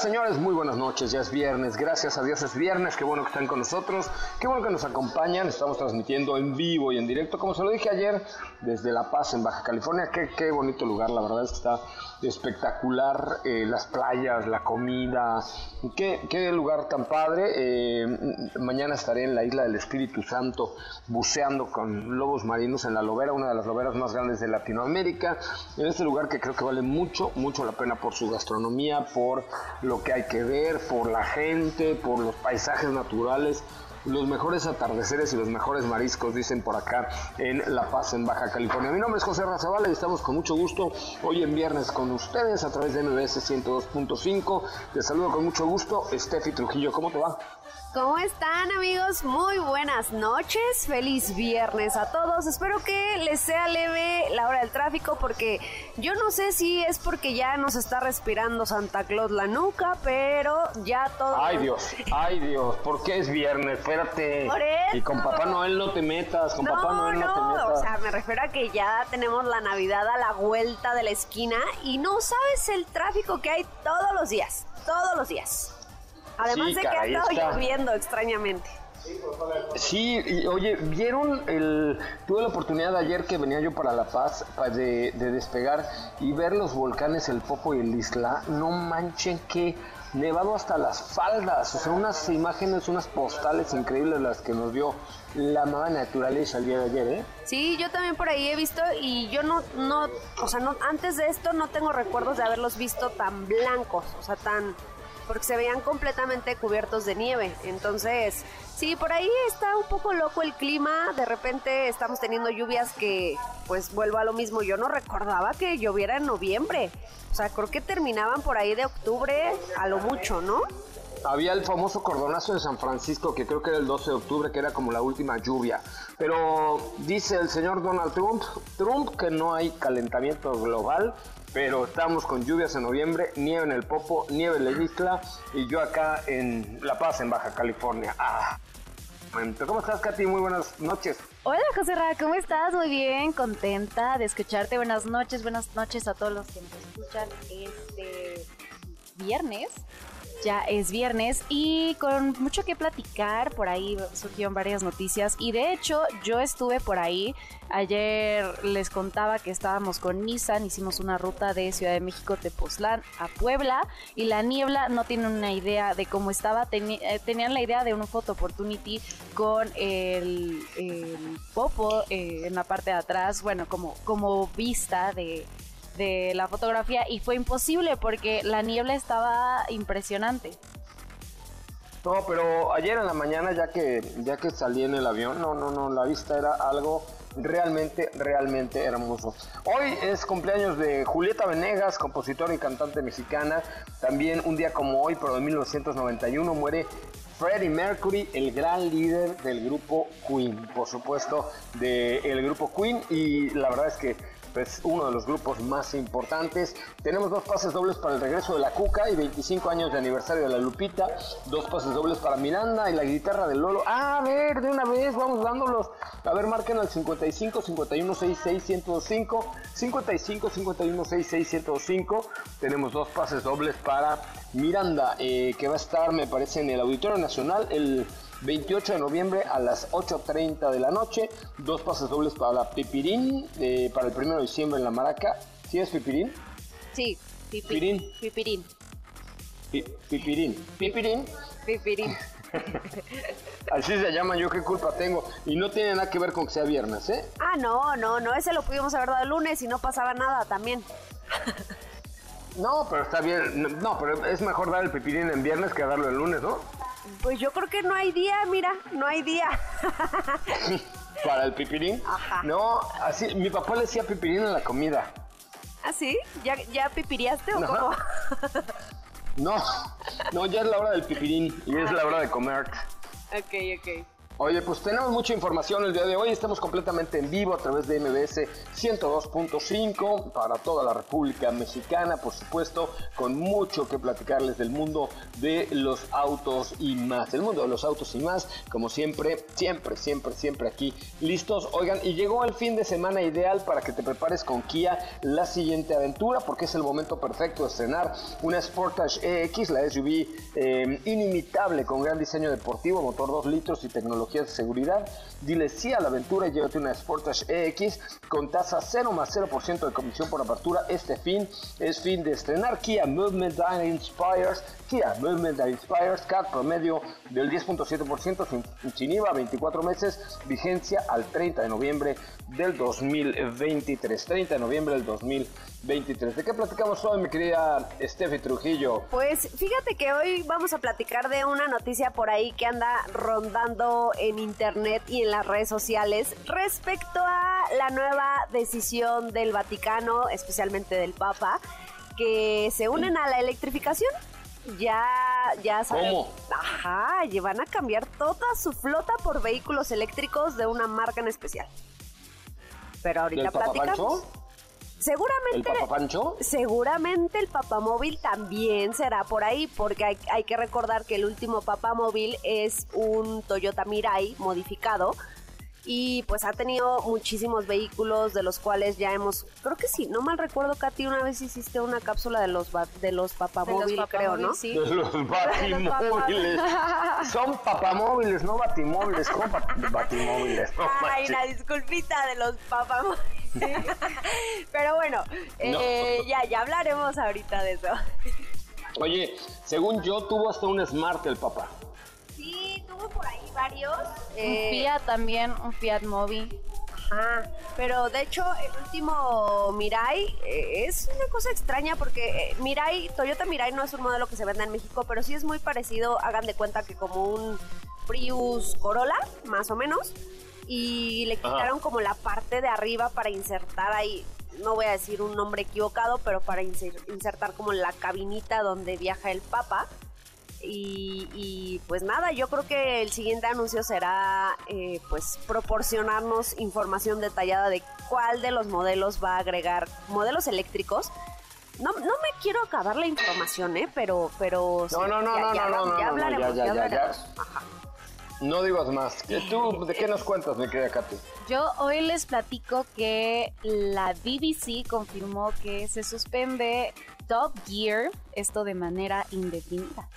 Señores, muy buenas noches. Ya es viernes. Gracias a Dios es viernes. Qué bueno que están con nosotros. Qué bueno que nos acompañan. Estamos transmitiendo en vivo y en directo, como se lo dije ayer, desde La Paz, en Baja California. Qué, qué bonito lugar. La verdad es que está espectacular. Eh, las playas, la comida. Qué, qué lugar tan padre. Eh, mañana estaré en la isla del Espíritu Santo buceando con lobos marinos en la lobera, una de las loberas más grandes de Latinoamérica. En este lugar que creo que vale mucho, mucho la pena por su gastronomía, por lo que hay que ver, por la gente, por los paisajes naturales, los mejores atardeceres y los mejores mariscos, dicen por acá en La Paz, en Baja California. Mi nombre es José Razabala y estamos con mucho gusto hoy en viernes con ustedes a través de MBS 102.5. Te saludo con mucho gusto, Steffi Trujillo, ¿cómo te va? ¿Cómo están amigos? Muy buenas noches, feliz viernes a todos. Espero que les sea leve la hora del tráfico porque yo no sé si es porque ya nos está respirando Santa Claus la nuca, pero ya todo... Ay Dios, ay Dios, ¿por qué es viernes? Espérate. Por eso. Y con Papá Noel no te metas, con no, Papá Noel no, te no, metas. o sea, me refiero a que ya tenemos la Navidad a la vuelta de la esquina y no sabes el tráfico que hay todos los días, todos los días. Además Sí, de que ha estado está. lloviendo extrañamente. Sí, y, oye, ¿vieron el... Tuve la oportunidad ayer que venía yo para La Paz pa- de, de despegar y ver los volcanes, el Popo y el Isla. No manchen que nevado hasta las faldas. O sea, unas imágenes, unas postales increíbles las que nos dio la nueva naturaleza el día de ayer, ¿eh? Sí, yo también por ahí he visto y yo no, no, o sea, no, antes de esto no tengo recuerdos de haberlos visto tan blancos, o sea, tan, porque se veían completamente cubiertos de nieve. Entonces, sí, por ahí está un poco loco el clima. De repente estamos teniendo lluvias que, pues, vuelvo a lo mismo. Yo no recordaba que lloviera en noviembre. O sea, creo que terminaban por ahí de octubre a lo mucho, ¿no? Había el famoso cordonazo de San Francisco, que creo que era el 12 de octubre, que era como la última lluvia. Pero dice el señor Donald Trump, Trump que no hay calentamiento global, pero estamos con lluvias en noviembre, nieve en el Popo, nieve en la isla, y yo acá en La Paz, en Baja California. Ah. ¿Cómo estás, Katy? Muy buenas noches. Hola José Ra, ¿cómo estás? Muy bien, contenta de escucharte. Buenas noches, buenas noches a todos los que nos escuchan este viernes. Ya es viernes y con mucho que platicar, por ahí surgieron varias noticias y de hecho yo estuve por ahí, ayer les contaba que estábamos con Nissan, hicimos una ruta de Ciudad de México, Tepoztlán a Puebla y la niebla no tienen una idea de cómo estaba, eh, tenían la idea de un photo opportunity con el, el popo eh, en la parte de atrás, bueno, como, como vista de, de la fotografía y fue imposible porque la niebla estaba impresionante. No, pero ayer en la mañana ya que ya que salí en el avión, no, no, no, la vista era algo realmente, realmente hermoso. Hoy es cumpleaños de Julieta Venegas, compositora y cantante mexicana. También un día como hoy, pero de 1991, muere Freddie Mercury, el gran líder del grupo Queen, por supuesto, del grupo Queen. Y la verdad es que pues uno de los grupos más importantes. Tenemos dos pases dobles para el regreso de la Cuca y 25 años de aniversario de la Lupita. Dos pases dobles para Miranda y la guitarra del Lolo. A ver, de una vez, vamos dándolos. A ver, marquen al 55 51 66 105. 55 51 66 105. Tenemos dos pases dobles para Miranda, eh, que va a estar, me parece, en el Auditorio Nacional el 28 de noviembre a las 8.30 de la noche. Dos pases dobles para la Pipirín, eh, para el 1 de diciembre en la Maraca. ¿Sí es Pipirín? Sí, Pipirín. Pipirín. Pipirín. Pipirín. Pipirín. Así se llama, yo qué culpa tengo. Y no tiene nada que ver con que sea viernes, ¿eh? Ah, no, no, no, ese lo pudimos haber dado el lunes y no pasaba nada también. No, pero está bien. No, pero es mejor dar el pipirín en viernes que darlo el lunes, ¿no? Pues yo creo que no hay día, mira, no hay día. ¿Para el pipirín? Ajá. No, así, mi papá le decía pipirín en la comida. ¿Ah, sí? ¿Ya, ya pipiriaste o cómo? No, no, ya es la hora del pipirín y es la hora de comer. Ok, ok. Oye, pues tenemos mucha información el día de hoy. Estamos completamente en vivo a través de MBS 102.5 para toda la República Mexicana, por supuesto, con mucho que platicarles del mundo de los autos y más. El mundo de los autos y más, como siempre, siempre, siempre, siempre aquí listos. Oigan, y llegó el fin de semana ideal para que te prepares con Kia la siguiente aventura, porque es el momento perfecto de estrenar una Sportage EX, la SUV eh, inimitable con gran diseño deportivo, motor 2 litros y tecnología de seguridad. Dile sí a la aventura y llévate una Sportage EX con tasa 0 más 0% de comisión por apertura. Este fin es fin de estrenar Kia Movement that Inspires. Kia Movement that Inspires, CAT promedio del 10.7% sin, sin IVA, 24 meses, vigencia al 30 de noviembre del 2023. 30 de noviembre del 2023. ¿De qué platicamos hoy, mi querida Steffi Trujillo? Pues fíjate que hoy vamos a platicar de una noticia por ahí que anda rondando en internet y en las redes sociales respecto a la nueva decisión del Vaticano, especialmente del Papa, que se unen a la electrificación. Ya, ya saben. ¿Cómo? Ajá, y van a cambiar toda su flota por vehículos eléctricos de una marca en especial. Pero ahorita ¿Del platicamos. Papapancho? Seguramente. ¿El Papapancho? Seguramente el papamóvil también será por ahí, porque hay, hay que recordar que el último papamóvil es un Toyota Mirai modificado y pues ha tenido muchísimos vehículos de los cuales ya hemos, creo que sí, no mal recuerdo, Katy, una vez hiciste una cápsula de los ba- de los papamóvil, creo, ¿no? sí. De los batimóviles. Son papamóviles, no batimóviles. ¿Cómo bat- batimóviles? No Ay, manches. la disculpita de los papamóviles. Pero bueno, eh, ya, ya hablaremos ahorita de eso. Oye, según yo, tuvo hasta un Smart el papá. Sí, tuvo por ahí varios. Un eh, Fiat también, un Fiat Mobi. Ajá, pero de hecho el último Mirai eh, es una cosa extraña porque eh, Mirai, Toyota Mirai no es un modelo que se venda en México, pero sí es muy parecido, hagan de cuenta que como un Prius Corolla, más o menos, y le quitaron como la parte de arriba para insertar ahí, no voy a decir un nombre equivocado, pero para inser- insertar como la cabinita donde viaja el Papa. Y, y, pues nada, yo creo que el siguiente anuncio será eh, pues proporcionarnos información detallada de cuál de los modelos va a agregar modelos eléctricos. No, no me quiero acabar la información, ¿eh? Pero, pero sí, No, no, no, ya, no, ya, no, no, no, ya no, hablaremos, ya, ya, ya, hablaremos. ya. Ajá. No digas más. ¿Qué ¿Tú de qué nos cuentas, mi querida Katy? Yo hoy les platico que la BBC confirmó que se suspende Top Gear, esto de manera indefinida.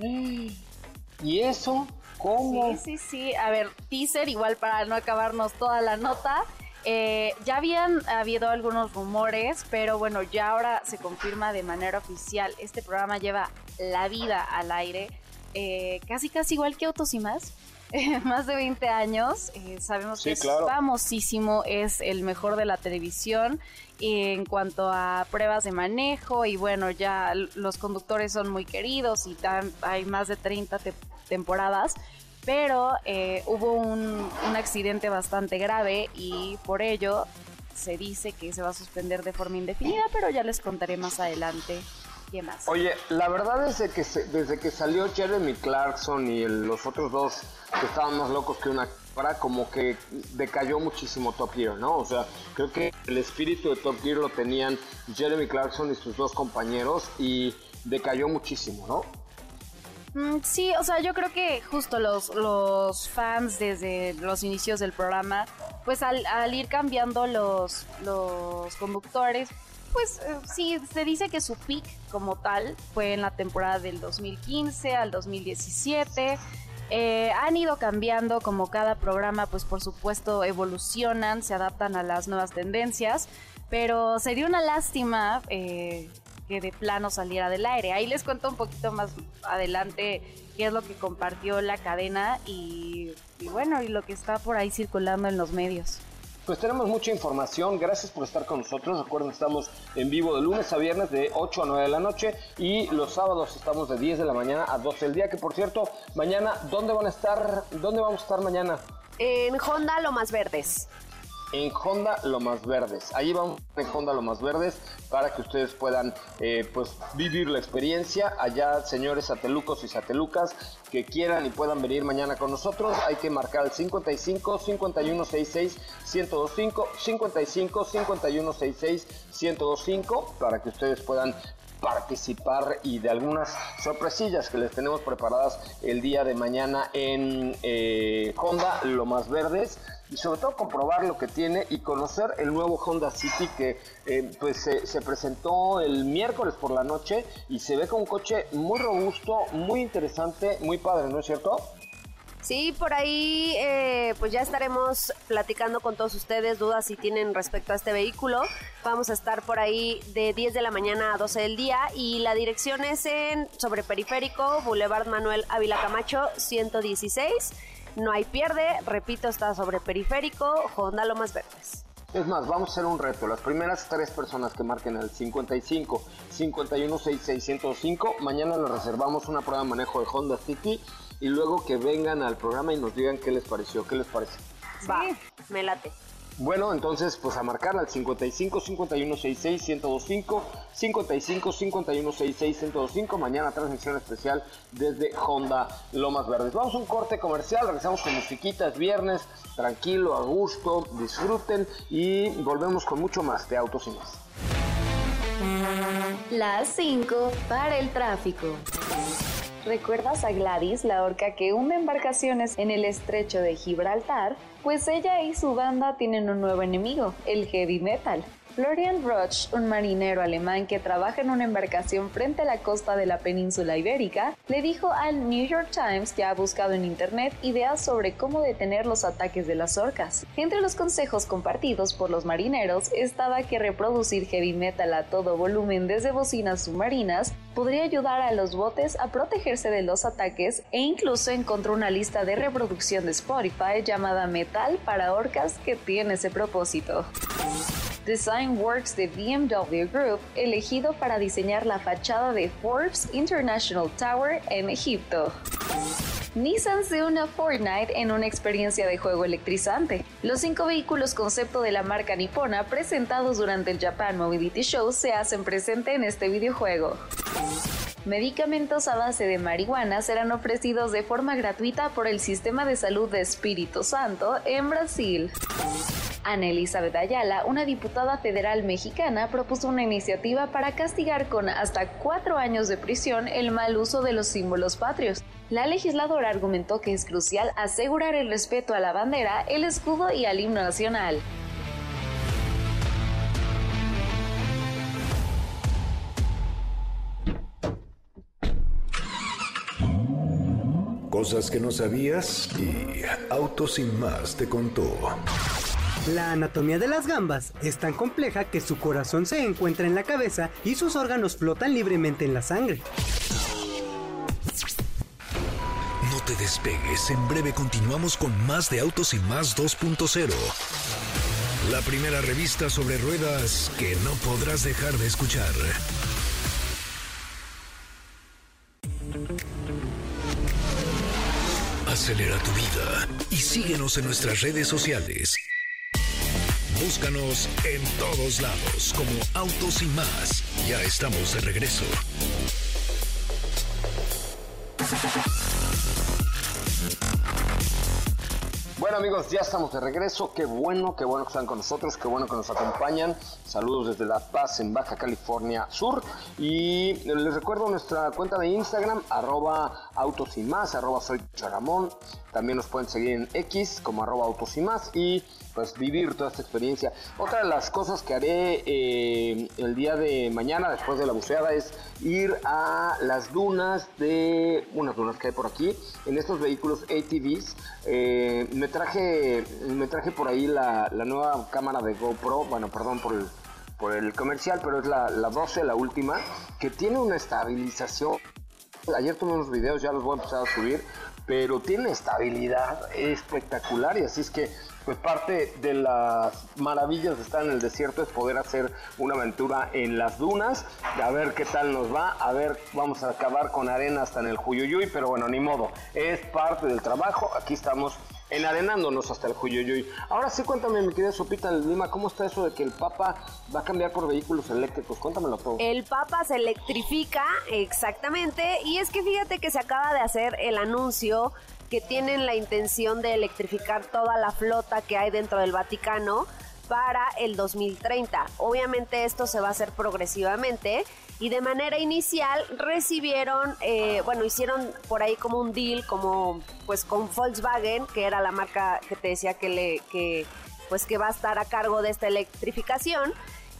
¿Y eso? ¿Cómo? Sí, sí, sí. A ver, teaser, igual para no acabarnos toda la nota. Eh, ya habían habido algunos rumores, pero bueno, ya ahora se confirma de manera oficial. Este programa lleva la vida al aire, eh, casi casi igual que Autos y más. más de 20 años. Eh, sabemos que es famosísimo, es el mejor de la televisión en cuanto a pruebas de manejo y bueno, ya los conductores son muy queridos y hay más de 30 temporadas, pero eh, hubo un, un accidente bastante grave y por ello se dice que se va a suspender de forma indefinida, pero ya les contaré más adelante qué más. Oye, la verdad es que desde que salió Jeremy Clarkson y los otros dos que estaban más locos que una para como que decayó muchísimo Top Gear, ¿no? O sea, creo que el espíritu de Top Gear lo tenían Jeremy Clarkson y sus dos compañeros y decayó muchísimo, ¿no? Mm, sí, o sea, yo creo que justo los, los fans desde los inicios del programa, pues al, ir cambiando los, los conductores, pues eh, sí, se dice que su peak como tal fue en la temporada del 2015 al 2017. Eh, han ido cambiando como cada programa, pues por supuesto evolucionan, se adaptan a las nuevas tendencias, pero sería una lástima eh, que de plano saliera del aire. Ahí les cuento un poquito más adelante qué es lo que compartió la cadena y, bueno, y lo que está por ahí circulando en los medios. Pues tenemos mucha información, gracias por estar con nosotros. Recuerden, estamos en vivo de lunes a viernes de 8 a 9 de la noche y los sábados estamos de 10 de la mañana a 12 del día. Que por cierto, mañana, ¿dónde van a estar? ¿Dónde vamos a estar mañana? En Honda Lo Más Verdes en Honda Lomas Verdes. Ahí vamos en Honda Lomas Verdes para que ustedes puedan eh, pues vivir la experiencia. Allá, señores satelucos y satelucas que quieran y puedan venir mañana con nosotros, hay que marcar el 55 5166 1025 55 5166 1025 para que ustedes puedan participar y de algunas sorpresillas que les tenemos preparadas el día de mañana en eh, Honda Lomas Verdes y sobre todo comprobar lo que tiene y conocer el nuevo Honda City que eh, pues se, presentó el miércoles por la noche y se ve con un coche muy robusto, muy interesante, muy padre, ¿no es cierto? Sí, por ahí eh, pues ya estaremos platicando con todos ustedes dudas si tienen respecto a este vehículo. Vamos a estar por ahí de 10 de la mañana a 12 del día y la dirección es en sobre Periférico, Boulevard Manuel Ávila Camacho 116 no hay pierde, repito, está sobre periférico, Honda Lomas Verdes. Es más, vamos a hacer un reto. Las primeras tres personas que marquen el 55 51 6605, mañana les reservamos una prueba de manejo de Honda City y luego que vengan al programa y nos digan qué les pareció, qué les parece. Va, me late. Bueno, entonces pues a marcar al 55 51 66 1025 55 51 66 1025 mañana transmisión especial desde Honda Lomas Verdes. Vamos a un corte comercial, regresamos con musiquitas viernes, tranquilo, a gusto, disfruten y volvemos con mucho más de Autos y más. Las 5 para el tráfico. ¿Recuerdas a Gladys, la orca que hunde embarcaciones en el estrecho de Gibraltar? Pues ella y su banda tienen un nuevo enemigo, el heavy metal. Florian Roch, un marinero alemán que trabaja en una embarcación frente a la costa de la península ibérica, le dijo al New York Times que ha buscado en internet ideas sobre cómo detener los ataques de las orcas. Entre los consejos compartidos por los marineros estaba que reproducir heavy metal a todo volumen desde bocinas submarinas podría ayudar a los botes a protegerse de los ataques e incluso encontró una lista de reproducción de Spotify llamada Metal para orcas que tiene ese propósito. Works de BMW Group, elegido para diseñar la fachada de Forbes International Tower en Egipto. Nissan se une a Fortnite en una experiencia de juego electrizante. Los cinco vehículos concepto de la marca nipona presentados durante el Japan Mobility Show se hacen presente en este videojuego. Medicamentos a base de marihuana serán ofrecidos de forma gratuita por el Sistema de Salud de Espíritu Santo en Brasil. Ana Elizabeth Ayala, una diputada federal mexicana, propuso una iniciativa para castigar con hasta cuatro años de prisión el mal uso de los símbolos patrios. La legisladora argumentó que es crucial asegurar el respeto a la bandera, el escudo y al himno nacional. Cosas que no sabías y Auto sin más te contó. La anatomía de las gambas es tan compleja que su corazón se encuentra en la cabeza y sus órganos flotan libremente en la sangre despegues, en breve continuamos con más de Autos y Más 2.0. La primera revista sobre ruedas que no podrás dejar de escuchar. Acelera tu vida y síguenos en nuestras redes sociales. Búscanos en todos lados como Autos y más. Ya estamos de regreso. Amigos, ya estamos de regreso. Qué bueno, qué bueno que están con nosotros, qué bueno que nos acompañan. Saludos desde La Paz, en Baja California Sur. Y les recuerdo nuestra cuenta de Instagram, arroba autos y más, arroba soy Charamón. También nos pueden seguir en X como arroba autos y más y pues vivir toda esta experiencia. Otra de las cosas que haré eh, el día de mañana después de la buceada es ir a las dunas de unas dunas que hay por aquí en estos vehículos ATVs. Eh, me traje me traje por ahí la, nueva cámara de GoPro, bueno, perdón por el por el comercial, pero es la, la 12, la última, que tiene una estabilización. Ayer tuve unos videos, ya los voy a empezar a subir, pero tiene estabilidad espectacular y así es que pues parte de las maravillas de estar en el desierto es poder hacer una aventura en las dunas, a ver qué tal nos va, a ver, vamos a acabar con arena hasta en el Juyuyuy, pero bueno, ni modo, es parte del trabajo, aquí estamos enarenándonos hasta el Juyuyuy. Ahora sí, cuéntame, mi querida Sopita Lima, ¿cómo está eso de que el Papa va a cambiar por vehículos eléctricos? Cuéntamelo todo. El Papa se electrifica, exactamente, y es que fíjate que se acaba de hacer el anuncio que tienen la intención de electrificar toda la flota que hay dentro del Vaticano para el 2030. Obviamente esto se va a hacer progresivamente y de manera inicial recibieron, eh, bueno, hicieron por ahí como un deal, como pues con Volkswagen, que era la marca que te decía que le, que pues que va a estar a cargo de esta electrificación.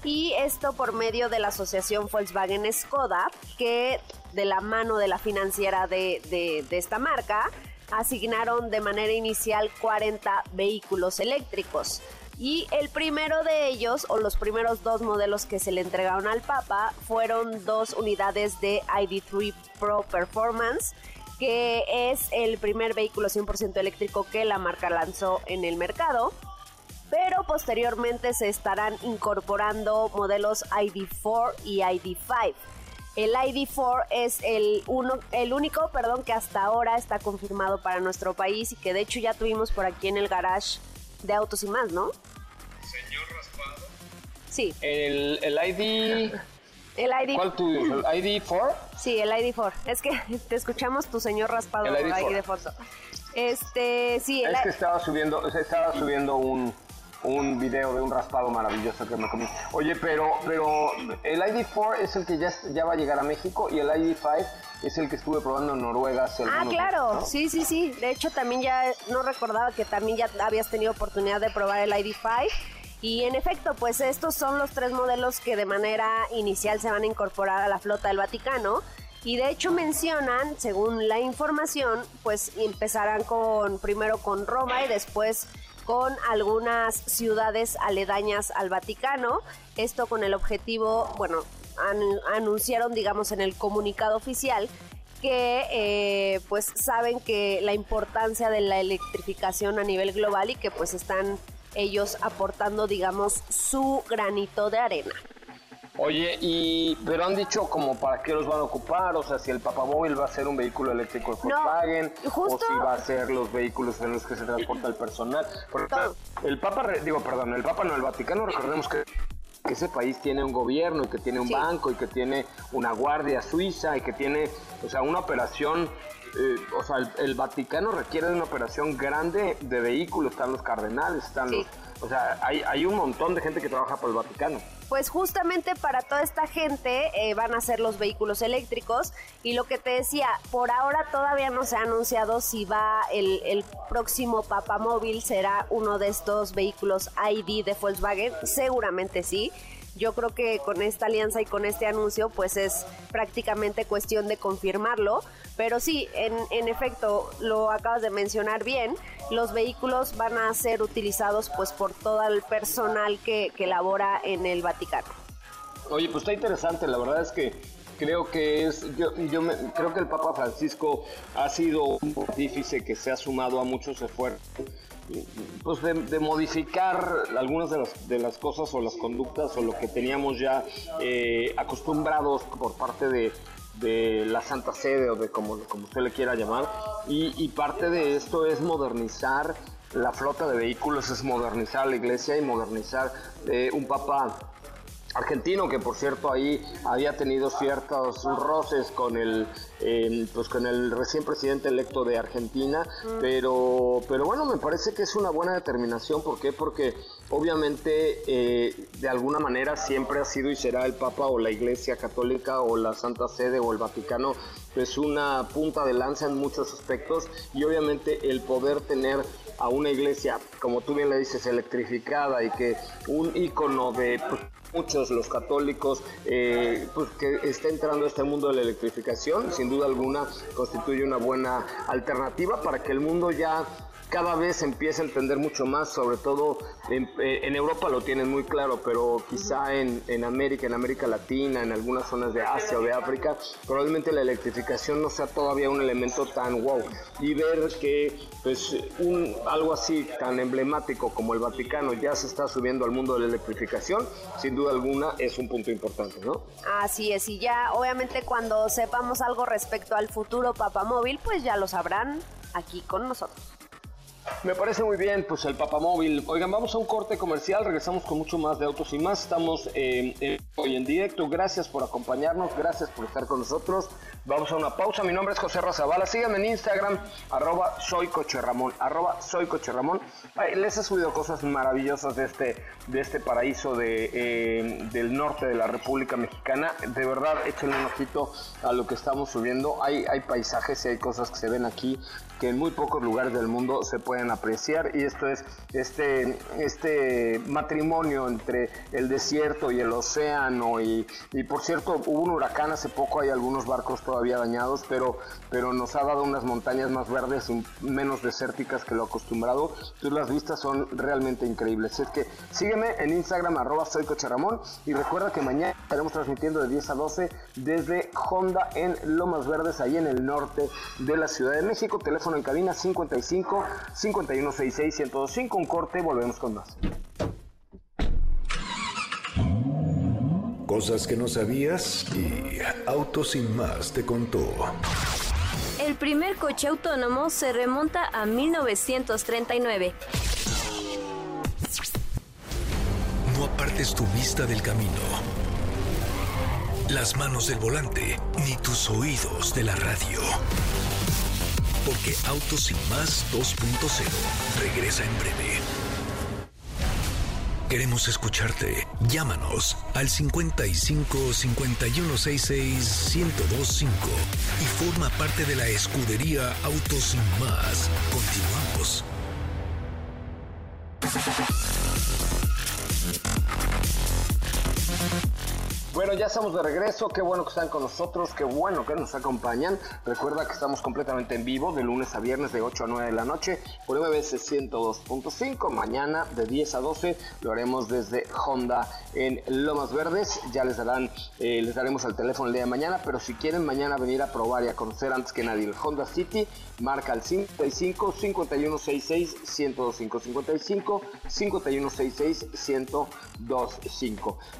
Y esto por medio de la asociación Volkswagen Skoda, que de la mano de la financiera de, esta marca, asignaron de manera inicial 40 vehículos eléctricos. Y el primero de ellos, o los primeros dos modelos que se le entregaron al Papa, fueron dos unidades de ID3 Pro Performance, que es el primer vehículo 100% eléctrico que la marca lanzó en el mercado. Pero posteriormente se estarán incorporando modelos ID4 y ID5. El ID4 es el, uno, el único perdón, que hasta ahora está confirmado para nuestro país y que de hecho ya tuvimos por aquí en el garage de autos y más, ¿no? Señor Raspado. Sí. El, el ID... El ID... ¿Cuál tú ¿El ID4? Sí, el ID4. Es que te escuchamos tu señor raspado el ID4. ahí de foto. Este, sí, el Es que estaba subiendo, estaba subiendo un, un video de un raspado maravilloso que me comí. Oye, pero, pero el ID4 es el que ya, ya va a llegar a México y el ID5 es el que estuve probando en Noruega hace Ah, claro, sí, sí, sí. De hecho, también ya no recordaba que también ya habías tenido oportunidad de probar el ID5. Y en efecto, pues estos son los tres modelos que de manera inicial se van a incorporar a la flota del Vaticano. Y de hecho mencionan, según la información, pues empezarán con primero con Roma y después con algunas ciudades aledañas al Vaticano. Esto con el objetivo, bueno, anunciaron, digamos, en el comunicado oficial que eh, pues saben que la importancia de la electrificación a nivel global y que pues están ellos aportando, digamos, su granito de arena. Oye, y pero han dicho como para qué los van a ocupar, o sea, si el Papamóvil va a ser un vehículo eléctrico de Volkswagen, o si va a ser los vehículos en los que se transporta el personal. Porque el Papa, digo, perdón, el Papa no, el Vaticano, recordemos que ese país tiene un gobierno y que tiene un banco y que tiene una guardia suiza y que tiene, o sea, una operación eh, o sea, el, Vaticano requiere de una operación grande de vehículos, están los cardenales, están los... O sea, hay, hay un montón de gente que trabaja por el Vaticano. Pues justamente para toda esta gente eh, van a ser los vehículos eléctricos. Y lo que te decía, por ahora todavía no se ha anunciado si va el, el próximo Papamóvil. Será uno de estos vehículos ID de Volkswagen, seguramente sí yo creo que con esta alianza y con este anuncio, pues es prácticamente cuestión de confirmarlo. Pero sí, en, efecto, lo acabas de mencionar bien, los vehículos van a ser utilizados pues por todo el personal que, que labora en el Vaticano. Oye, pues está interesante, la verdad es que Creo que es, yo, yo creo que el Papa Francisco ha sido un pontífice que se ha sumado a muchos esfuerzos pues de, modificar algunas de las, de las cosas o las conductas o lo que teníamos ya eh, acostumbrados por parte de, de la Santa Sede o de como, como usted le quiera llamar. Y, parte de esto es modernizar la flota de vehículos, es modernizar la iglesia y modernizar eh, un papa argentino que por cierto ahí había tenido ciertos roces con el pues con el recién presidente electo de Argentina pero pero bueno me parece que es una buena determinación. ¿por qué? porque obviamente eh, de alguna manera siempre ha sido y será el Papa o la Iglesia Católica o la Santa Sede o el Vaticano pues una punta de lanza en muchos aspectos. Y obviamente el poder tener a una iglesia, como tú bien le dices, electrificada y que un icono de pues, muchos los católicos eh, pues que está entrando este mundo de la electrificación sin duda alguna constituye una buena alternativa para que el mundo ya cada vez empieza a entender mucho más, sobre todo en, eh, Europa lo tienen muy claro, pero quizá en, en, América, en América Latina, en algunas zonas de Asia o de África, probablemente la electrificación no sea todavía un elemento tan wow. Y ver que pues un, algo así tan emblemático como el Vaticano ya se está subiendo al mundo de la electrificación, sin duda alguna es un punto importante, ¿no? Así es, y ya obviamente cuando sepamos algo respecto al futuro papamóvil, pues ya lo sabrán aquí con nosotros. Me parece muy bien, pues el papamóvil. Oigan, vamos a un corte comercial, regresamos con mucho más de autos y más. Estamos eh, hoy en directo. Gracias por acompañarnos, gracias por estar con nosotros. Vamos a una pausa. Mi nombre es José Razabala. Síganme en Instagram, arroba soy arroba soy les he subido cosas maravillosas de este, de este paraíso de, eh, del norte de la República Mexicana. De verdad, échenle un ojito a lo que estamos subiendo. Hay, hay paisajes y hay cosas que se ven aquí que en muy pocos lugares del mundo se pueden apreciar y esto es este, este matrimonio entre el desierto y el océano y, y por cierto hubo un huracán hace poco, hay algunos barcos todavía dañados, pero, pero nos ha dado unas montañas más verdes y menos desérticas que lo acostumbrado. Entonces las vistas son realmente increíbles. Es que sígueme en Instagram arroba soy y recuerda que mañana estaremos transmitiendo de 10 a 12 desde Honda en Lomas Verdes, ahí en el norte de la Ciudad de México. Teléfono en cabina 55 5166 1025. Un corte, volvemos con más. Cosas que no sabías y Autos sin más te contó. El primer coche autónomo se remonta a 1939. No apartes tu vista del camino, las manos del volante, ni tus oídos de la radio. Porque Autos más 2.0 regresa en breve. Queremos escucharte. Llámanos al 55 5166 1025 y forma parte de la escudería Autos más. Continuamos. Bueno, ya estamos de regreso. Qué bueno que están con nosotros. Qué bueno que nos acompañan. Recuerda que estamos completamente en vivo de lunes a viernes de 8 a 9 de la noche por MBS 102.5. Mañana de 10 a 12 lo haremos desde Honda en Lomas Verdes. Ya les darán, eh, les daremos el teléfono el día de mañana. Pero si quieren mañana venir a probar y a conocer antes que nadie el Honda City, marca el 55 5166 1025 55 5166 1025.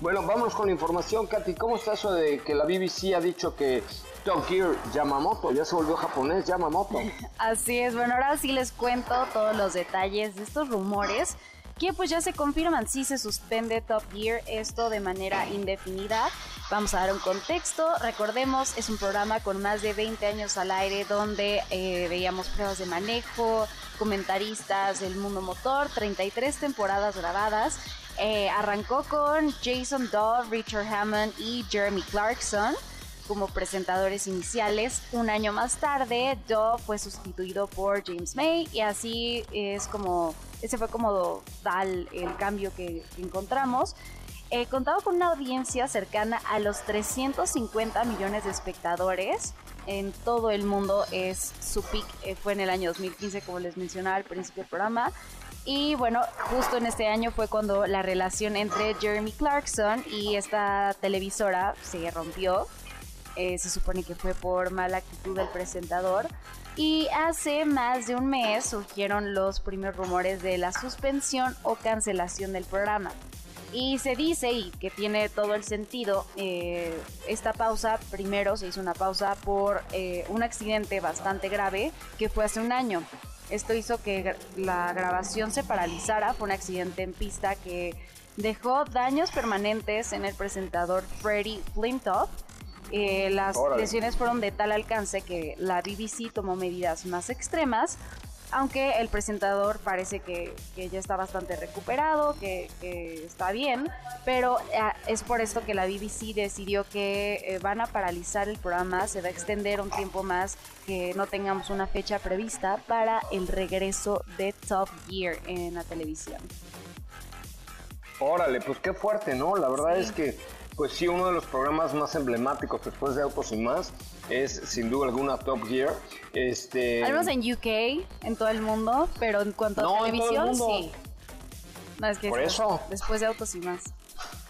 Bueno, vamos con la información Katy, ¿cómo está eso de que la BBC ha dicho que Top Gear Yamamoto ya se volvió japonés Yamamoto? Así es, bueno, ahora sí les cuento todos los detalles de estos rumores que pues ya se confirman, si se suspende Top Gear, esto de manera indefinida. Vamos a dar un contexto, recordemos, es un programa con más de 20 años al aire donde eh, veíamos pruebas de manejo, comentaristas del mundo motor, 33 temporadas grabadas eh, arrancó con Jason Dove, Richard Hammond y Jeremy Clarkson como presentadores iniciales. Un año más tarde, Dove fue sustituido por James May y así es como, ese fue como tal el cambio que, encontramos. Eh, contaba con una audiencia cercana a los 350 millones de espectadores en todo el mundo. Es su peak eh, fue en el año 2015, como les mencionaba al principio del programa. Y bueno, justo en este año fue cuando la relación entre Jeremy Clarkson y esta televisora se rompió. eh, se supone que fue por mala actitud del presentador. Y hace más de un mes surgieron los primeros rumores de la suspensión o cancelación del programa. Y se dice, y que tiene todo el sentido, eh, esta pausa, primero se hizo una pausa por eh, un accidente bastante grave que fue hace un año. Esto hizo que la grabación se paralizara, fue un accidente en pista que dejó daños permanentes en el presentador Freddie Flintoff. Eh, las lesiones fueron de tal alcance que la BBC tomó medidas más extremas, aunque el presentador parece que, ya está bastante recuperado, que, está bien, pero eh, es por esto que la BBC decidió que eh, van a paralizar el programa, se va a extender un tiempo más, que no tengamos una fecha prevista para el regreso de Top Gear en la televisión. Órale, pues qué fuerte, ¿no? La verdad es que, pues sí, uno de los programas más emblemáticos después de Autos y más es sin duda alguna Top Gear. Este... Al en UK, en todo el mundo, pero en cuanto a televisión, sí. No, es que Por eso. Después de Autos y más.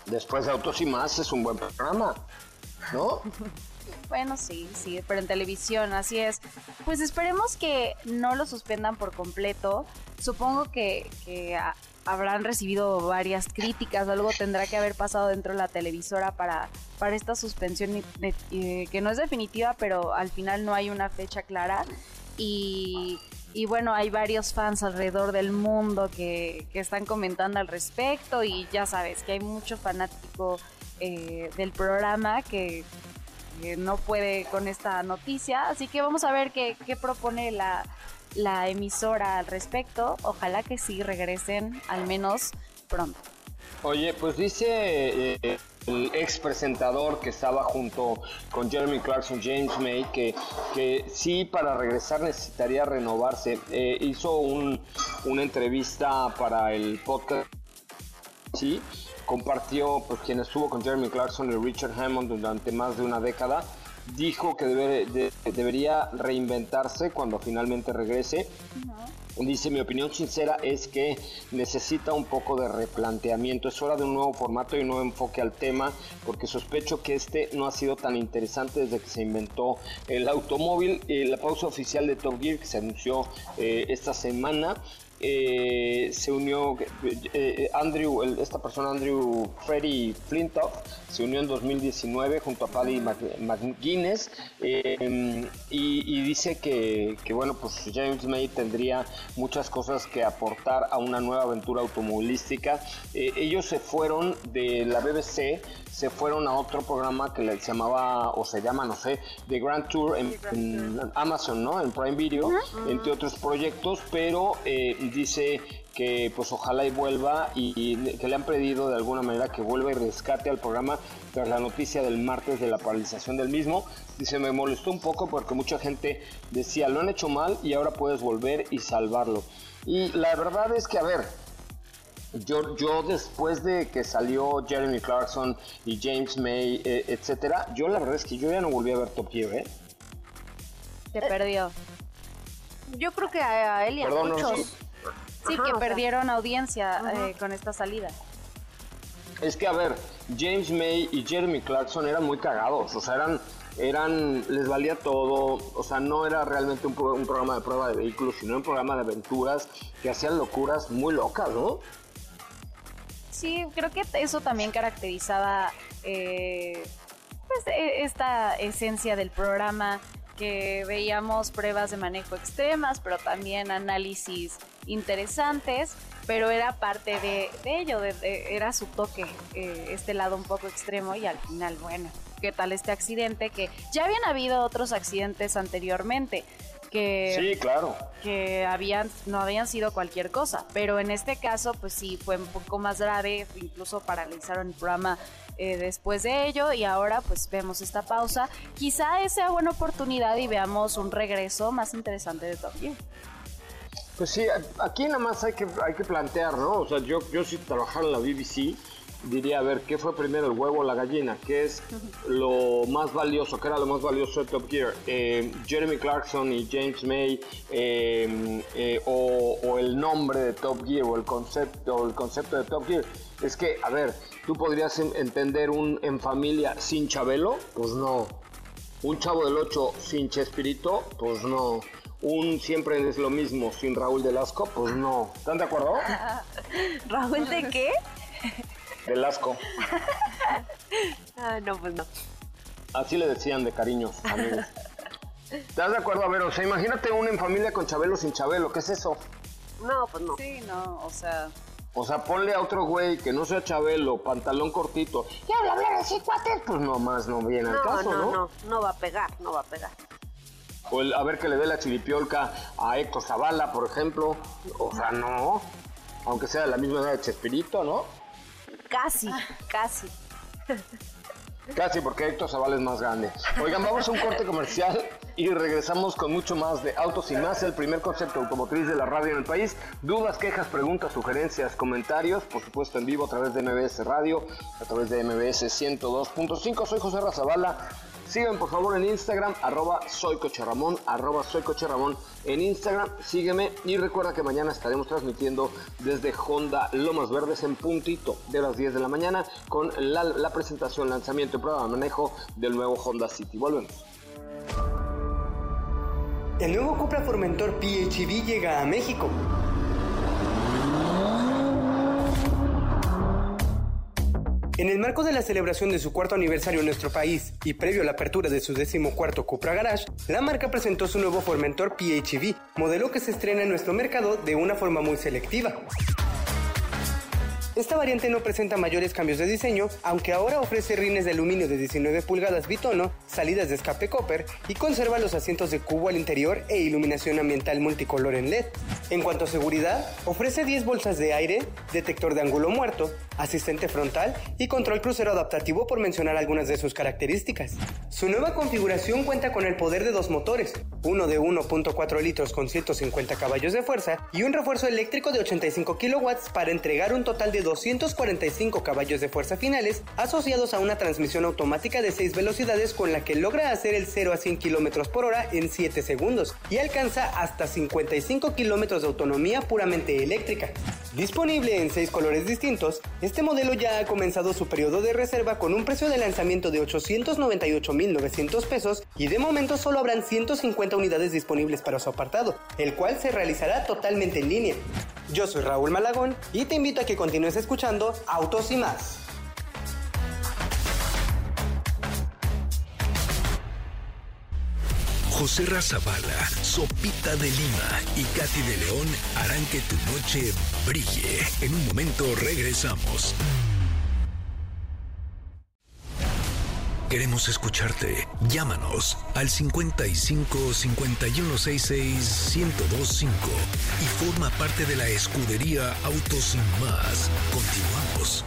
Después de Autos y más es un buen programa, ¿no? Bueno, sí, sí, pero en televisión, así es. Pues esperemos que no lo suspendan por completo. Supongo que, que habrán recibido varias críticas, algo tendrá que haber pasado dentro de la televisora para, para esta suspensión que no es definitiva, pero al final no hay una fecha clara. Y, bueno, hay varios fans alrededor del mundo que, están comentando al respecto y ya sabes que hay mucho fanático eh, del programa que, no puede con esta noticia. Así que vamos a ver qué propone la, la emisora al respecto. Ojalá que sí regresen al menos pronto. Oye, pues dice eh, el ex presentador que estaba junto con Jeremy Clarkson, James May, que, que sí para regresar necesitaría renovarse. Eh, hizo un, una entrevista para el podcast, sí, compartió pues quien estuvo con Jeremy Clarkson y Richard Hammond durante más de una década dijo que debería reinventarse cuando finalmente regrese. Dice, mi opinión sincera es que necesita un poco de replanteamiento. Es hora de un nuevo formato y un nuevo enfoque al tema, porque sospecho que este no ha sido tan interesante desde que se inventó el automóvil. Eh, la pausa oficial de Top Gear que se anunció eh, esta semana eh, se unió eh, Andrew, esta persona Andrew Freddy Flintoff, se unió en 2019 junto a Paddy McGuinness eh, y, dice que, que, bueno, pues James May tendría muchas cosas que aportar a una nueva aventura automovilística. ellos se fueron de la BBC se fueron a otro programa que se llamaba, o se llama, no sé, The Grand Tour en, Amazon, ¿no? En Prime Video, entre otros proyectos, pero eh, dice que pues ojalá y vuelva y, que le han pedido de alguna manera que vuelva y rescate al programa tras la noticia del martes de la paralización del mismo. Dice, me molestó un poco porque mucha gente decía, lo han hecho mal y ahora puedes volver y salvarlo. Y la verdad es que, a ver, yo, yo después de que salió Jeremy Clarkson y James May, eh, etcétera, yo la verdad es que yo ya no volví a ver Top Gear, ¿eh? Se perdió. Yo creo que a él y a muchos. Sí, que perdieron audiencia eh, con esta salida. Es que, a ver, James May y Jeremy Clarkson eran muy cagados, o sea, eran, eran, les valía todo, o sea, no era realmente un, un programa de prueba de vehículos, sino un programa de aventuras que hacían locuras muy locas, ¿no? sí, creo que eso también caracterizaba eh, pues, e, esta esencia del programa que veíamos pruebas de manejo extremas, pero también análisis interesantes, pero era parte de, ello, era su toque, eh, este lado un poco extremo y al final, bueno, ¿qué tal este accidente? Que ya habían habido otros accidentes anteriormente, que, sí, claro. que habían, no habían sido cualquier cosa, pero en este caso pues sí fue un poco más grave, incluso paralizaron el programa eh, después de ello y ahora pues vemos esta pausa. Quizá sea buena oportunidad y veamos un regreso más interesante de Top Pues sí, aquí nada más hay que, hay que plantear, ¿no? O sea, yo, yo si trabajara en la BBC, diría, a ver, ¿qué fue primero, el huevo o la gallina? ¿Qué es lo más valioso? ¿Qué era lo más valioso de Top Gear? Eh, Jeremy Clarkson y James May, eh, eh, o, el nombre de Top Gear, o el concepto, el concepto de Top Gear. Es que, a ver, ¿tú podrías entender un en familia sin Chabelo? Pues no. Un chavo del 8 sin Chespirito, pues no. Un siempre es lo mismo sin Raúl Velasco, pues no. ¿Están de acuerdo? ¿Raúl de qué? Velasco. ah, no, pues no. Así le decían de cariño, amigos. ¿Estás de acuerdo? A ver, o sea, imagínate uno en familia con Chabelo sin Chabelo, ¿qué es eso? No, pues no. Sí, no, o sea... O sea, ponle a otro güey que no sea Chabelo, pantalón cortito. Y habla, hablar así, cuates. Pues nomás no viene al caso, ¿no? No, no, no va a pegar, no va a pegar. O el, a ver que le dé la chiripiolca a Héctor Zavala, por ejemplo. O sea, no. Aunque sea de la misma edad de Chespirito, ¿no? Casi, casi. Casi, porque Héctor Zavala es más grande. Oigan, vamos a un corte comercial y regresamos con mucho más de Autos y Más, el primer concepto automotriz de la radio en el país. Dudas, quejas, preguntas, sugerencias, comentarios, por supuesto en vivo a través de MBS Radio, a través de MBS 102.5. Soy José Razabala. Sígueme por favor en Instagram, arroba soycocherramón, arroba soycocherramón en Instagram, sígueme y recuerda que mañana estaremos transmitiendo desde Honda Lomas Verdes en puntito de las 10 de la mañana con la, la presentación, lanzamiento y prueba de manejo del nuevo Honda City. Volvemos. El nuevo Cupra Formentor PHEV llega a México. En el marco de la celebración de su cuarto aniversario en nuestro país y previo a la apertura de su decimocuarto Cupra Garage, la marca presentó su nuevo Formentor PHEV, modelo que se estrena en nuestro mercado de una forma muy selectiva. Esta variante no presenta mayores cambios de diseño, aunque ahora ofrece rines de aluminio de 19 pulgadas bitono, salidas de escape copper y conserva los asientos de cubo al interior e iluminación ambiental multicolor en LED. En cuanto a seguridad, ofrece 10 bolsas de aire, detector de ángulo muerto, asistente frontal y control crucero adaptativo por mencionar algunas de sus características. Su nueva configuración cuenta con el poder de dos motores, uno de 1.4 litros con 150 caballos de fuerza y un refuerzo eléctrico de 85 kilowatts para entregar un total de 245 caballos de fuerza finales asociados a una transmisión automática de 6 velocidades con la que logra hacer el 0 a 100 km por hora en 7 segundos y alcanza hasta 55 km de autonomía puramente eléctrica. Disponible en 6 colores distintos, este modelo ya ha comenzado su periodo de reserva con un precio de lanzamiento de 898.900 pesos y de momento solo habrán 150 unidades disponibles para su apartado, el cual se realizará totalmente en línea. Yo soy Raúl Malagón y te invito a que continúes escuchando Autos y más. José Razabala, Sopita de Lima y Katy de León harán que tu noche brille. En un momento regresamos. Queremos escucharte. Llámanos al 55 5166 1025 y forma parte de la escudería Autos Sin Más. Continuamos.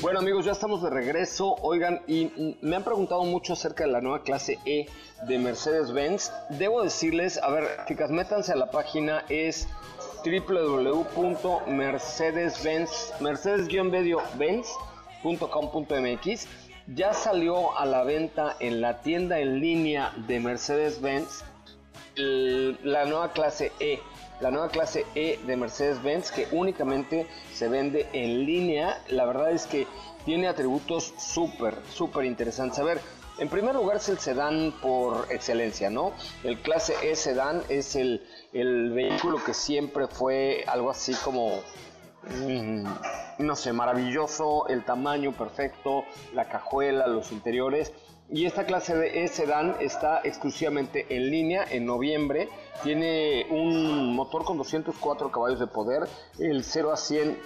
Bueno amigos, ya estamos de regreso. Oigan, y me han preguntado mucho acerca de la nueva clase E de Mercedes-Benz. Debo decirles, a ver, chicas, métanse a la página, es www.mercedes-benz, mercedes-benz.com.mx. Ya salió a la venta en la tienda en línea de Mercedes-Benz la nueva clase E la nueva clase E de Mercedes-Benz que únicamente se vende en línea. La verdad es que tiene atributos súper, súper interesantes. A ver, en primer lugar es el sedán por excelencia, ¿no? El clase E sedán es el, el vehículo que siempre fue algo así como mm, no sé, maravilloso, el tamaño perfecto, la cajuela, los interiores. Y esta clase de sedán está exclusivamente en línea en noviembre. Tiene un motor con 204 caballos de poder, el 0 a 100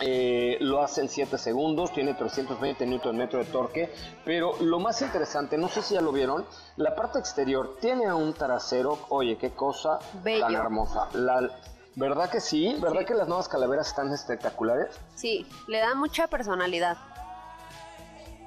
eh, lo hace en 7 segundos, tiene 320 Nm de torque, pero lo más interesante, no sé si ya lo vieron, la parte exterior tiene un trasero, oye, qué cosa tan hermosa. La, ¿Verdad que sí? ¿Verdad que las nuevas calaveras están espectaculares? Sí, le da mucha personalidad.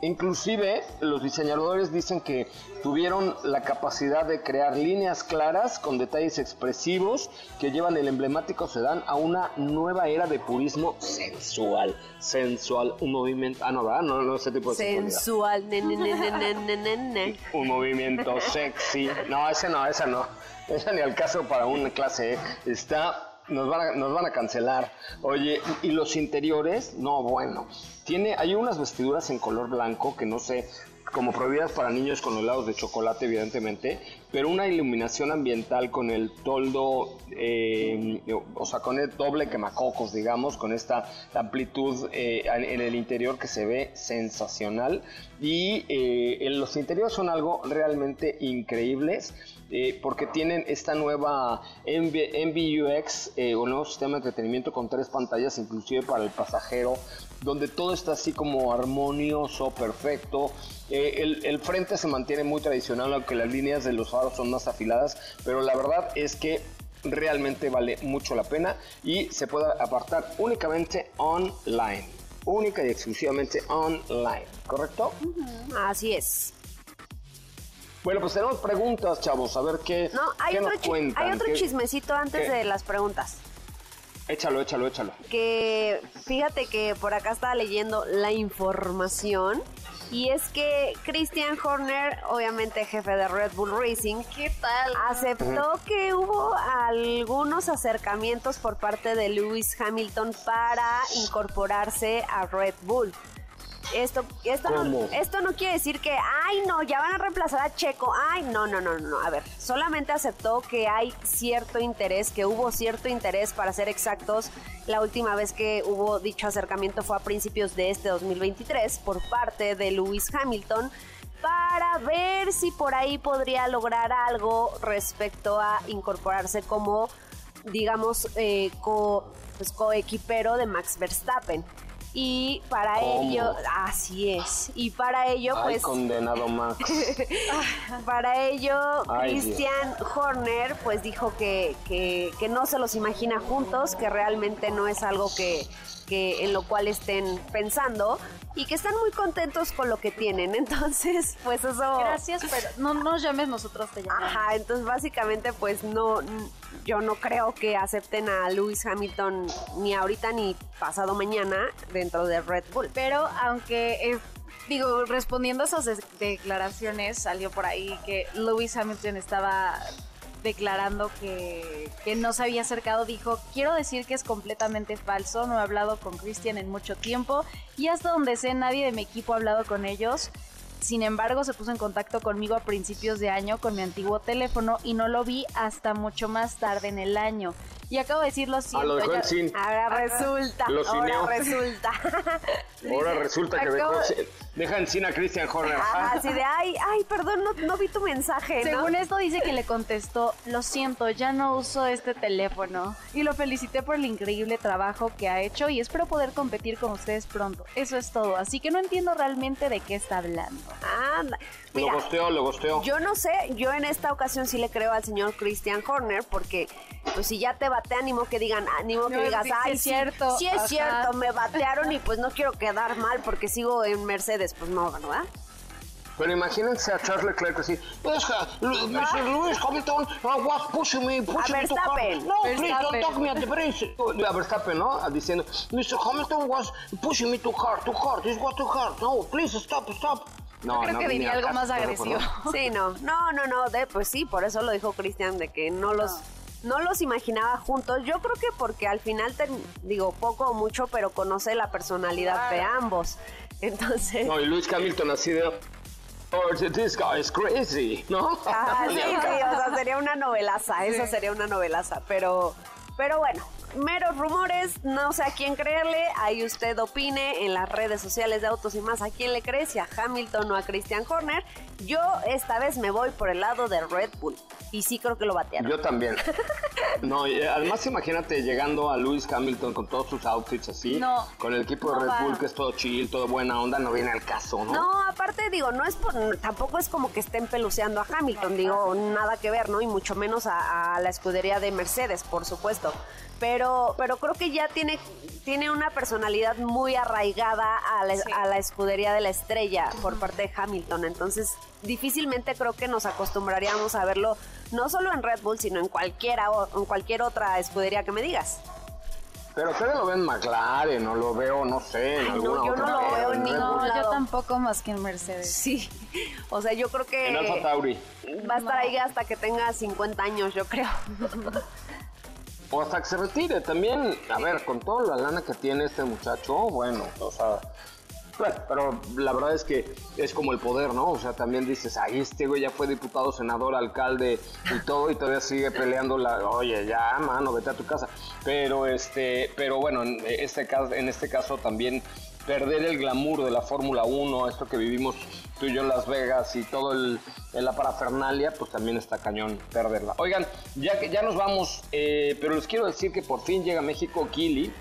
Inclusive los diseñadores dicen que tuvieron la capacidad de crear líneas claras con detalles expresivos que llevan el emblemático sedán a una nueva era de purismo sensual. Sensual, un movimiento... Ah, no, ¿verdad? No, no, ese tipo de Sensual, ne, ne, ne, Un movimiento sexy. No, ese no, ese no. Ese ni al caso para una clase E. Está nos van, a, nos van a cancelar. Oye, ¿y los interiores? No, bueno. Tiene, hay unas vestiduras en color blanco que no sé como prohibidas para niños con helados de chocolate, evidentemente, pero una iluminación ambiental con el toldo, eh, o sea, con el doble quemacocos, digamos, con esta amplitud eh, en el interior que se ve sensacional. Y eh, los interiores son algo realmente increíbles. porque tienen esta nueva MBUX, un nuevo sistema de entretenimiento con tres pantallas, inclusive para el pasajero, donde todo está así como armonioso, perfecto. Eh, el, frente se mantiene muy tradicional, aunque las líneas de los faros son más afiladas, pero la verdad es que realmente vale mucho la pena y se puede apartar únicamente online. Única y exclusivamente online, ¿correcto? Así es. Bueno, pues tenemos preguntas, chavos, a ver qué, no, hay otro Hay otro chismecito antes de las preguntas. Échalo, échalo, échalo. Que fíjate que por acá estaba leyendo la información. Y es que Christian Horner, obviamente jefe de Red Bull Racing, ¿qué tal? Aceptó que hubo algunos acercamientos por parte de Lewis Hamilton para incorporarse a Red Bull. Esto, esto, no, esto no quiere decir que, ay, no, ya van a reemplazar a Checo. Ay, no, no, no, no. A ver, solamente aceptó que hay cierto interés, que hubo cierto interés, para ser exactos. La última vez que hubo dicho acercamiento fue a principios de este 2023 por parte de Lewis Hamilton para ver si por ahí podría lograr algo respecto a incorporarse como, digamos, eh, co, pues, coequipero de Max Verstappen. Y para ello, así es. Y para ello, pues. condenado Max. para ello, Christian Horner, pues dijo que, que, que no se los imagina juntos, que realmente no es algo que, que en lo cual estén pensando y que están muy contentos con lo que tienen. Entonces, pues eso. Gracias, pero no nos llames, nosotros te llamamos. Ajá, entonces básicamente, pues no, yo no creo que acepten a Lewis Hamilton ni ahorita ni pasado mañana dentro de Red Bull. Pero aunque. Eh, digo, respondiendo a esas declaraciones, salió por ahí que Lewis Hamilton estaba declarando que, que no se había acercado, dijo, quiero decir que es completamente falso, no he hablado con Christian en mucho tiempo y hasta donde sé nadie de mi equipo ha hablado con ellos. Sin embargo, se puso en contacto conmigo a principios de año con mi antiguo teléfono y no lo vi hasta mucho más tarde en el año. Y acabo de decir lo siento. Ahora resulta. ahora resulta. ahora resulta que dejó, deja en cine a Christian Horner. así de, ay, ay, perdón, no, vi tu mensaje. Según esto dice que le contestó, lo siento, ya no uso este teléfono. Y lo felicité por el increíble trabajo que ha hecho y espero poder competir con ustedes pronto. Eso es todo. Así que no entiendo realmente de qué está hablando. Anda. Lo gosteo, lo gosteo. Yo no sé, yo en esta ocasión sí le creo al señor Christian Horner porque pues si ya te te ánimo que digan, ánimo que digas, ay, es cierto. Sí, es cierto, me batearon y pues no quiero quedar mal porque sigo en Mercedes, pues no, ¿verdad? Pero imagínense a Charles Leclerc así, Mr. Lewis Hamilton uh, was pushing me, pushing me to car. No, please don't talk me at the brakes. A Verstappen, ¿no? Diciendo, Mr. Hamilton was pushing me too hard, too hard, this was too hard. No, please stop, stop. No, creo que diría algo más agresivo. Sí, no, no, no, no, de, pues sí, por eso lo dijo Cristian, de que no los no los imaginaba juntos. Yo creo que porque al final, digo, poco o mucho, pero conoce la personalidad de ambos. Entonces. No, y Luis Hamilton así de. Oh, this guy is crazy, ¿no? Ah, sí, sí, o sea, sería una novelaza, eso sería una novelaza, pero, pero bueno, meros rumores, no sé a quién creerle, ahí usted opine en las redes sociales de Autos y más a quién le cree, si a Hamilton o a Christian Horner. Yo esta vez me voy por el lado de Red Bull y sí creo que lo batearon. Yo también. no, y además imagínate llegando a Lewis Hamilton con todos sus outfits así, con el equipo de Red Bull que es todo chill, todo buena onda, no viene al caso, ¿no? No, aparte digo, no es tampoco es como que estén peluceando a Hamilton, digo, nada que ver, ¿no? Y mucho menos a la escudería de Mercedes, por supuesto pero, pero creo que ya tiene, tiene una personalidad muy arraigada a la, escudería de la estrella por parte de Hamilton. Entonces, difícilmente creo que nos acostumbraríamos a verlo no solo en Red Bull, sino en cualquiera en cualquier otra escudería que me digas. Pero ustedes lo ven en McLaren, no lo veo, no sé, en alguna no, yo no lo veo en ningún yo tampoco más que en Mercedes. Sí, o sea, yo creo que... En Alfa Tauri. Va a estar ahí hasta que tenga 50 años, yo creo. O hasta que se retire también. A ver, con toda la lana que tiene este muchacho, bueno, o sea, Bueno, pero la verdad es que es como el poder, ¿no? O sea, también dices, ay, este güey ya fue diputado, senador, alcalde y todo, y todavía sigue peleando la, oye, ya, mano, vete a tu casa. Pero este, pero bueno, en este caso, en este caso también perder el glamour de la Fórmula 1, esto que vivimos tú y yo en Las Vegas y todo el, la parafernalia, pues también está cañón perderla. Oigan, ya que ya nos vamos, eh, pero les quiero decir que por fin llega a México Kili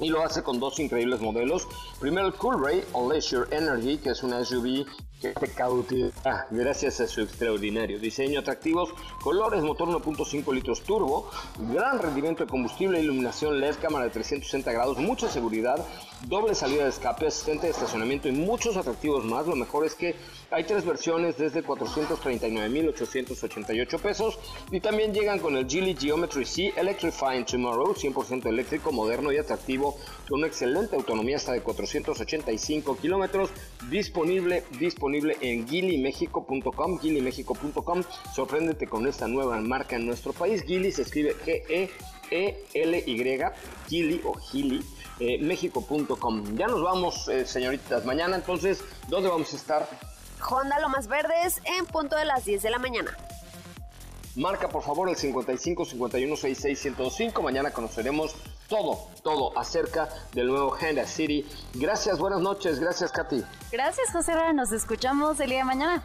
y lo hace con dos increíbles modelos. Primero el Cool Ray o Leisure Energy, que es una SUV que te cautiva gracias a su extraordinario diseño, atractivos colores, motor 1.5 litros turbo, gran rendimiento de combustible, iluminación LED, cámara de 360 grados, mucha seguridad, doble salida de escape, asistente de estacionamiento y muchos atractivos más. Lo mejor es que hay tres versiones desde 439.888 pesos y también llegan con el Geely Geometry C Electrifying Tomorrow, 100% eléctrico, moderno y atractivo, con una excelente autonomía hasta de 485 kilómetros, disponible, disponible en gilimexico.com, gilimexico.com. Sorpréndete con esta nueva marca en nuestro país. Gili se escribe G-E-E-L-Y, Gili o Gili. Eh, México.com. Ya nos vamos, eh, señoritas, mañana. Entonces, ¿dónde vamos a estar? Honda Lomas Verdes en punto de las 10 de la mañana. Marca por favor el 55 51 66 105. Mañana conoceremos todo, todo acerca del nuevo Honda City. Gracias, buenas noches. Gracias, Katy. Gracias, José. Nos escuchamos el día de mañana.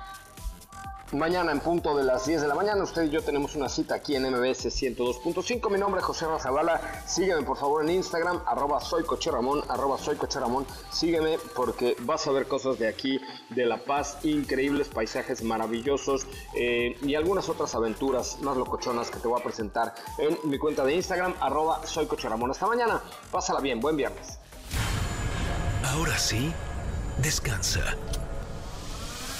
Mañana en punto de las 10 de la mañana, usted y yo tenemos una cita aquí en MBS 102.5. Mi nombre es José Razabala. Sígueme por favor en Instagram, arroba soy arroba soy Ramón. Sígueme porque vas a ver cosas de aquí, de La Paz, increíbles paisajes maravillosos eh, y algunas otras aventuras más locochonas que te voy a presentar en mi cuenta de Instagram, arroba soy. Hasta mañana, pásala bien, buen viernes. Ahora sí, descansa